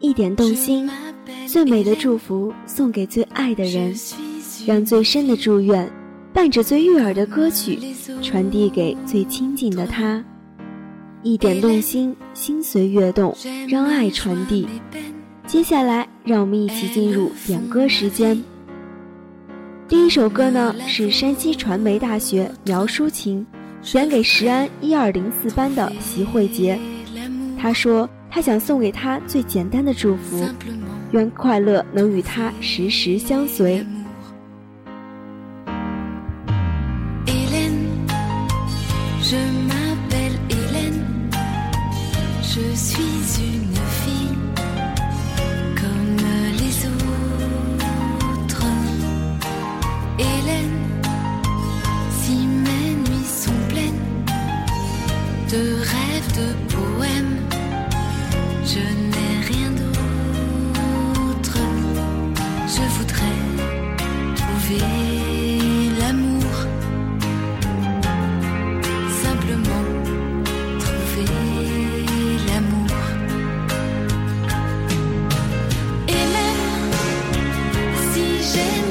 一点动心，最美的祝福送给最爱的人，让最深的祝愿伴着最悦耳的歌曲传递给最亲近的他。一点动心，心随悦动，让爱传递。接下来，让我们一起进入点歌时间。第一首歌呢，是山西传媒大学苗淑琴选给石安一二零四班的席慧杰。他说，他想送给他最简单的祝福，愿快乐能与他时时相随。Shame.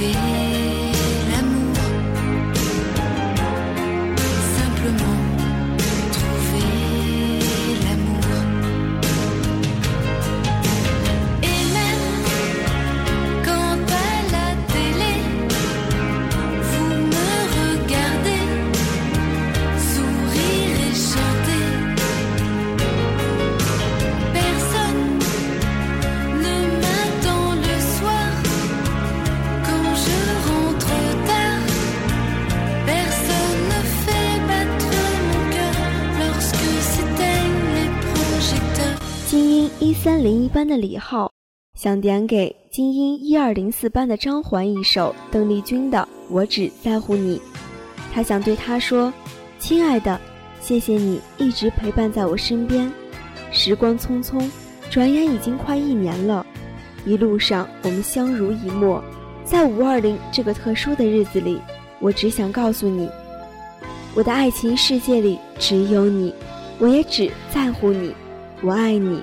create 一三零一班的李浩想点给精英一二零四班的张环一首邓丽君的《我只在乎你》，他想对他说：“亲爱的，谢谢你一直陪伴在我身边。时光匆匆，转眼已经快一年了，一路上我们相濡以沫，在五二零这个特殊的日子里，我只想告诉你，我的爱情世界里只有你，我也只在乎你，我爱你。”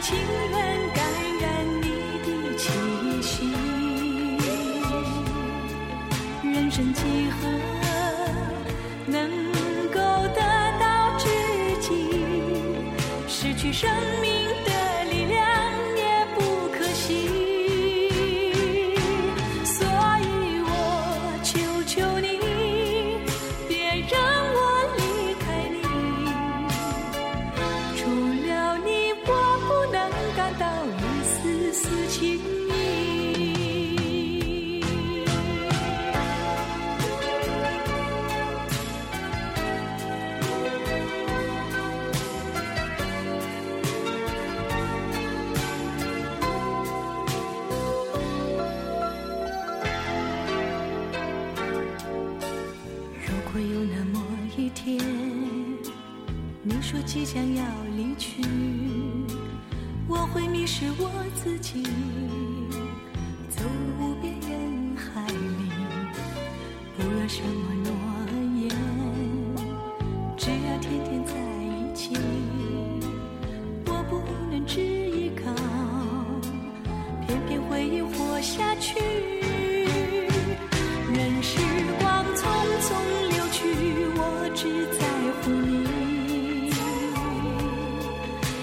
情愿感染你的气息，人生几何能够得到知己？失去生命。说即将要离去，我会迷失我自己，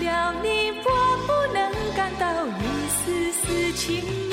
了你我不能感到一丝丝情